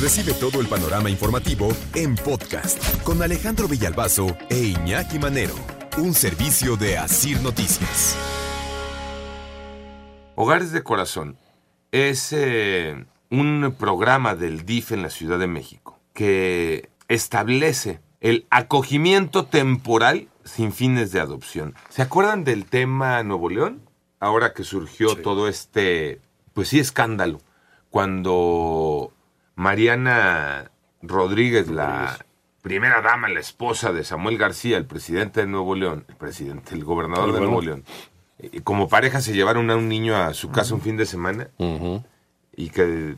Recibe todo el panorama informativo en podcast con Alejandro Villalbazo e Iñaki Manero, un servicio de Asir Noticias. Hogares de Corazón es eh, un programa del DIF en la Ciudad de México que establece el acogimiento temporal sin fines de adopción. ¿Se acuerdan del tema Nuevo León? Ahora que surgió todo este, pues sí, escándalo, cuando Mariana Rodríguez, la primera dama, la esposa de Samuel García, el presidente de Nuevo León, el presidente, el gobernador de Nuevo León, y como pareja se llevaron a un niño a su casa un fin de semana y que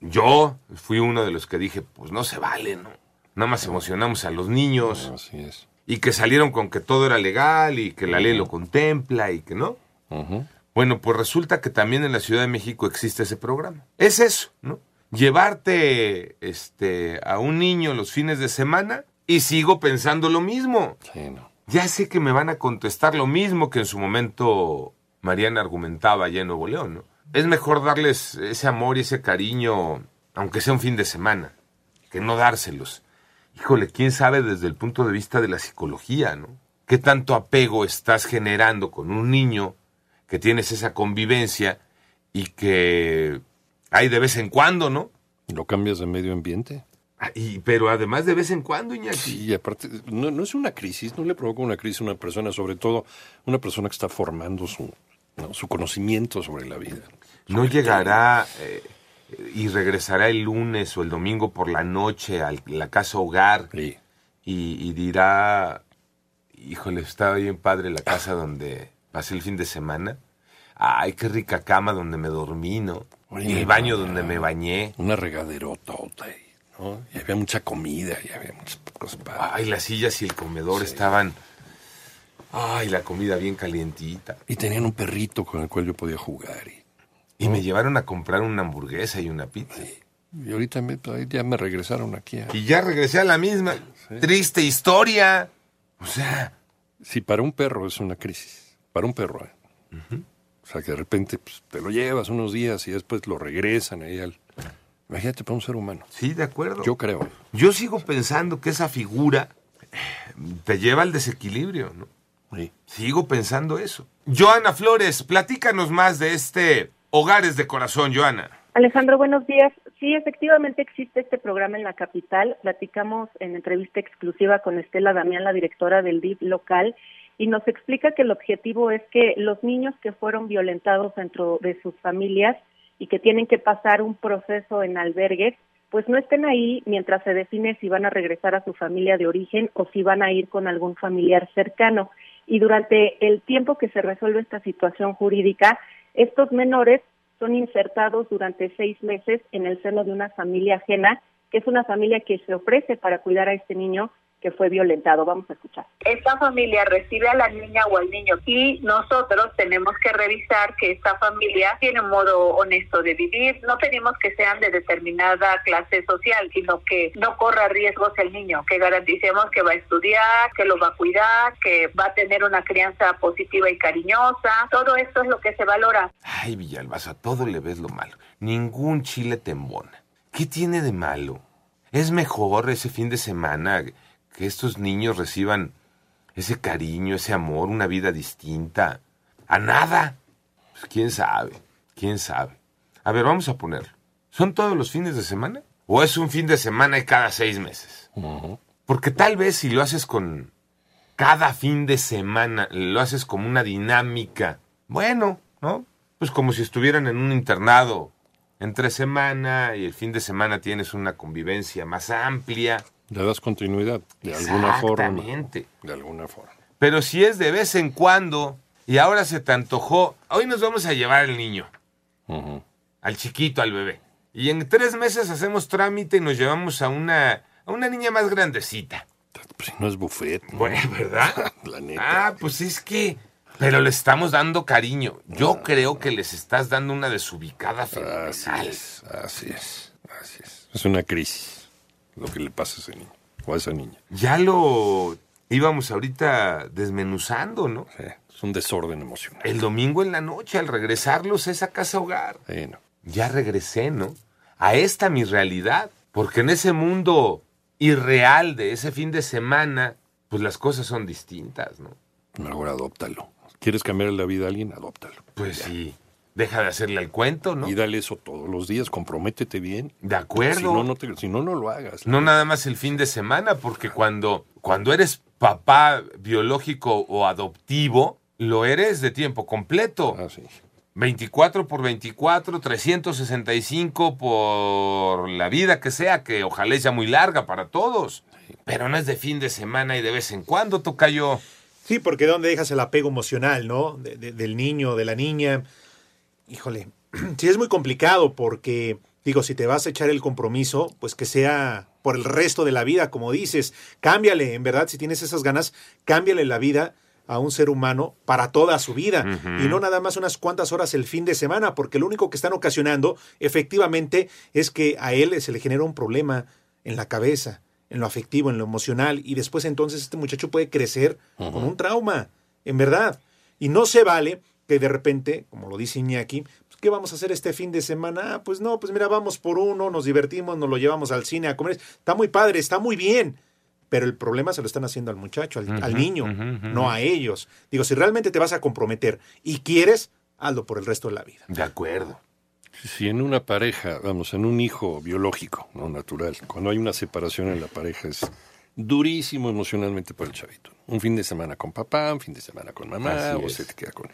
yo fui uno de los que dije, pues no se vale, ¿no? Nada más emocionamos a los niños. Así es. Y que salieron con que todo era legal y que la ley lo contempla y que no. Bueno, pues resulta que también en la Ciudad de México existe ese programa. Es eso, ¿no? Llevarte este, a un niño los fines de semana y sigo pensando lo mismo. Sí, no. Ya sé que me van a contestar lo mismo que en su momento Mariana argumentaba allá en Nuevo León, ¿no? Es mejor darles ese amor y ese cariño, aunque sea un fin de semana, que no dárselos. Híjole, quién sabe desde el punto de vista de la psicología, ¿no? ¿Qué tanto apego estás generando con un niño que tienes esa convivencia y que hay de vez en cuando, ¿no? ¿Lo cambias de medio ambiente? Ah, Y, pero además de vez en cuando, Iñaki. Sí, y aparte, no, no es una crisis, no le provoca una crisis a una persona, sobre todo una persona que está formando su, ¿no? su conocimiento sobre la vida. No llegará eh, y regresará el lunes o el domingo por la noche a la casa hogar Sí. y, y dirá, híjole, está bien padre la casa donde pasé el fin de semana. Ay, qué rica cama donde me dormí, ¿no? Oye, Y el baño donde me bañé. Una regaderota, ¿no? Y había mucha comida, y había muchas cosas padres. Ay, las sillas y el comedor estaban... Ay, la comida bien calientita. Y tenían un perrito con el cual yo podía jugar. Y, Y me llevaron a comprar una hamburguesa y una pizza. y ahorita me, ya me regresaron aquí. A, Y ya regresé a la misma. Triste historia. O sea, Sí, para un perro es una crisis. Para un perro. ¿eh? O sea, que de repente pues, te lo llevas unos días y después lo regresan ahí al... Imagínate para un ser humano. sí, de acuerdo. Yo creo. Yo sigo pensando que esa figura te lleva al desequilibrio, ¿no? Sí. Sigo pensando eso. Joana Flores, platícanos más de este Hogares de Corazón, Joana. Alejandro, buenos días. Sí, efectivamente existe este programa en la capital. Platicamos en entrevista exclusiva con Estela Damián, la directora del DIF local, y nos explica que el objetivo es que los niños que fueron violentados dentro de sus familias y que tienen que pasar un proceso en albergues, pues no estén ahí mientras se define si van a regresar a su familia de origen o si van a ir con algún familiar cercano. Y durante el tiempo que se resuelve esta situación jurídica, estos menores son insertados durante seis meses en el seno de una familia ajena, que es una familia que se ofrece para cuidar a este niño que fue violentado. Vamos a escuchar. esta familia recibe a la niña o al niño y nosotros tenemos que revisar que esta familia tiene un modo honesto de vivir. No pedimos que sean de determinada clase social, sino que no corra riesgos el niño, que garanticemos que va a estudiar, que lo va a cuidar, que va a tener una crianza positiva y cariñosa. Todo esto es lo que se valora. Ay, Villalbazo, a todo le ves lo malo. Ningún chile te embona. ¿Qué tiene de malo? Es mejor ese fin de semana que estos niños reciban ese cariño, ese amor, una vida distinta. A nada. Pues quién sabe, quién sabe. A ver, vamos a ponerlo. ¿Son todos los fines de semana? ¿O es un fin de semana y cada seis meses? Porque tal vez si lo haces con cada fin de semana, lo haces como una dinámica, bueno, ¿no? Pues como si estuvieran en un internado entre semana y el fin de semana tienes una convivencia más amplia. Le das continuidad, de alguna forma. Exactamente. De alguna forma. Pero si es de vez en cuando y ahora se te antojó, hoy nos vamos a llevar al niño, al chiquito, al bebé. Y en tres meses hacemos trámite y nos llevamos a una, a una niña más grandecita. Pues no es buffet. ¿no? Bueno, ¿verdad? La neta. Ah, pues es que... Pero le estamos dando cariño. Yo creo que les estás dando una desubicada Así fenomenal. es, así es, así es. Es una crisis lo que le pasa a ese niño o a esa niña. Ya lo íbamos ahorita desmenuzando, ¿no? Sí, es un desorden emocional. El domingo en la noche, al regresarlos a esa casa hogar. Sí, no. Ya regresé, ¿no? A esta mi realidad. Porque en ese mundo irreal de ese fin de semana, pues las cosas son distintas, ¿no? Mejor adóptalo. ¿Quieres cambiar la vida a alguien? Adóptalo. Pues sí. Deja de hacerle el cuento, ¿no? Y dale eso todos los días, comprométete bien. De acuerdo. Si no, no, te- si no, no lo hagas. No nada más el fin de semana, porque cuando, cuando eres papá biológico o adoptivo, lo eres de tiempo completo. Ah, sí. 24 por 24, 365 por la vida que sea, que ojalá sea muy larga para todos. Pero no es de fin de semana y de vez en cuando, Tocayo. Sí, porque ¿dónde dejas el apego emocional, no? De- de- del niño, de la niña. Híjole, sí es muy complicado porque, digo, si te vas a echar el compromiso, pues que sea por el resto de la vida, como dices. Cámbiale, en verdad, si tienes esas ganas, cámbiale la vida a un ser humano para toda su vida y no nada más unas cuantas horas el fin de semana, porque lo único que están ocasionando efectivamente es que a él se le genera un problema en la cabeza, en lo afectivo, en lo emocional y después entonces este muchacho puede crecer con un trauma, en verdad. Y no se vale que de repente, como lo dice Iñaki, pues, ¿qué vamos a hacer este fin de semana? Ah, pues no, pues mira, vamos por uno, nos divertimos, nos lo llevamos al cine a comer. Está muy padre, está muy bien. Pero el problema se lo están haciendo al muchacho, al, niño, no a ellos. Digo, si realmente te vas a comprometer y quieres, hazlo por el resto de la vida. De acuerdo. Si en una pareja, vamos, en un hijo biológico, no natural, cuando hay una separación en la pareja es durísimo emocionalmente para el chavito. Un fin de semana con papá, un fin de semana con mamá, Así o es. se te queda con...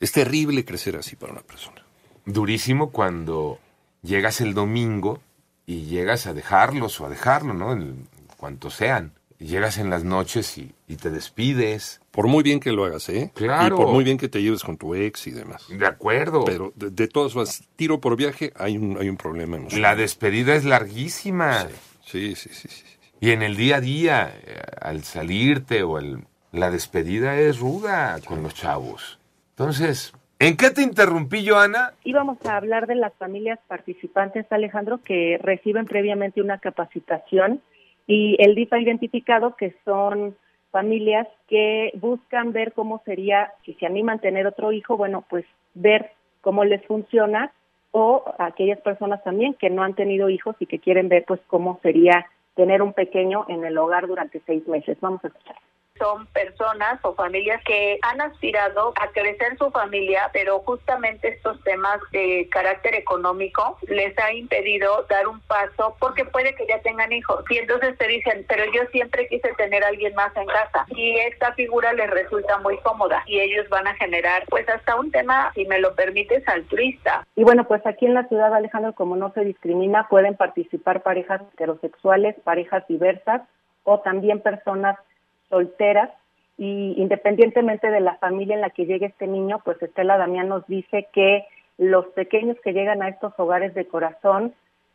Es terrible crecer así para una persona. Durísimo cuando llegas el domingo y llegas a dejarlos o a dejarlo, ¿no? En cuanto sean. Llegas en las noches y, y te despides. Por muy bien que lo hagas, ¿eh? Claro. Y por muy bien que te lleves con tu ex y demás. De acuerdo. Pero de, de todas formas, tiro por viaje, hay un, hay un problema emocional. La despedida es larguísima. Sí, sí, sí, sí. sí. Y en el día a día, eh, al salirte o al... La despedida es ruda con los chavos. Entonces, ¿en qué te interrumpí, Joana? Íbamos a hablar de las familias participantes, Alejandro, que reciben previamente una capacitación y el DIF ha identificado que son familias que buscan ver cómo sería, si se animan a tener otro hijo, bueno, pues ver cómo les funciona o aquellas personas también que no han tenido hijos y que quieren ver pues cómo sería tener un pequeño en el hogar durante seis meses. Vamos a escuchar. Son personas o familias que han aspirado a crecer su familia, pero justamente estos temas de carácter económico les ha impedido dar un paso porque puede que ya tengan hijos. Y entonces te dicen, pero yo siempre quise tener a alguien más en casa. Y esta figura les resulta muy cómoda y ellos van a generar pues hasta un tema, si me lo permites, altruista. Y bueno, pues aquí en la ciudad, Alejandro, como no se discrimina, pueden participar parejas heterosexuales, parejas diversas o también personas solteras. Y independientemente de la familia en la que llegue este niño, pues Estela Damián nos dice que los pequeños que llegan a estos hogares de corazón,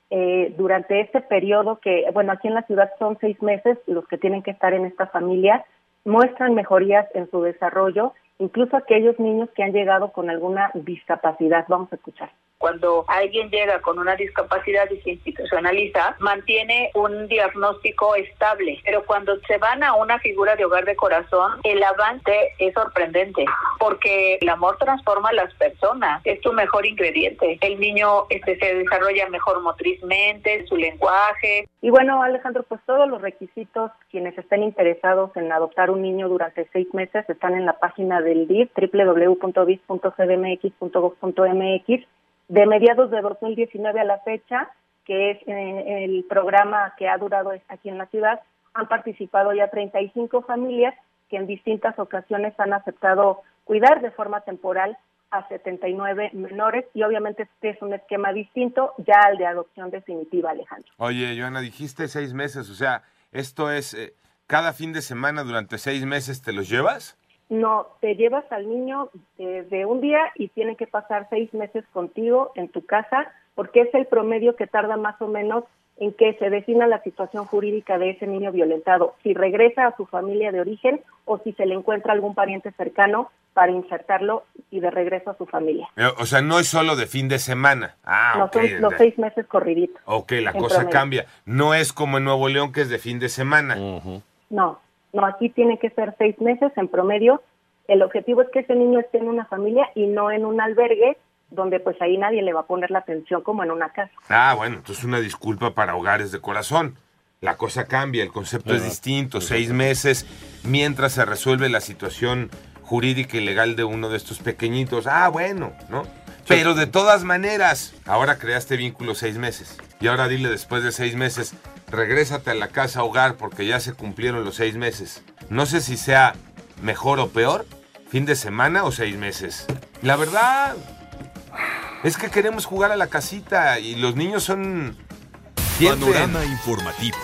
eh, durante este periodo que, bueno, aquí en la ciudad son seis meses los que tienen que estar en esta familia, muestran mejorías en su desarrollo, incluso aquellos niños que han llegado con alguna discapacidad. Vamos a escuchar. Cuando alguien llega con una discapacidad y se institucionaliza, mantiene un diagnóstico estable, pero cuando se van a una figura de hogar de corazón, el avance es sorprendente, porque el amor transforma a las personas, es tu mejor ingrediente. El niño este, se desarrolla mejor motrizmente, su lenguaje, Y bueno, Alejandro, pues todos los requisitos, quienes estén interesados en adoptar un niño durante seis meses, están en la página del DIF, www.bis.cdmx.gov.mx. De mediados de 2019 a la fecha, que es eh, el programa que ha durado aquí en la ciudad, han participado ya 35 familias que en distintas ocasiones han aceptado cuidar de forma temporal a 79 menores y obviamente este es un esquema distinto ya al de adopción definitiva, Alejandro. Oye, Joana, dijiste seis meses, o sea, esto es, eh, cada fin de semana durante seis meses te los llevas. No, te llevas al niño desde un día y tiene que pasar seis meses contigo en tu casa porque es el promedio que tarda más o menos en que se defina la situación jurídica de ese niño violentado, si regresa a su familia de origen o si se le encuentra algún pariente cercano para insertarlo y de regreso a su familia. Eh, O sea, no es solo de fin de semana. Ah, no ok. son los seis meses corriditos. Ok, la cosa promedio. cambia. No es como en Nuevo León que es de fin de semana. No, no, aquí tiene que ser seis meses en promedio. El objetivo es que ese niño esté en una familia y no en un albergue donde pues ahí nadie le va a poner la atención como en una casa. Ah, bueno, entonces una disculpa para hogares de corazón. La cosa cambia, el concepto es distinto, seis meses mientras se resuelve la situación jurídica y legal de uno de estos pequeñitos. Ah, bueno, ¿no? Pero de todas maneras, ahora creaste vínculo seis meses. Y ahora dile después de seis meses, regrésate a la casa hogar porque ya se cumplieron los seis meses. No sé si sea mejor o peor, fin de semana o seis meses. La verdad, es que queremos jugar a la casita y los niños son... Panorama informativo.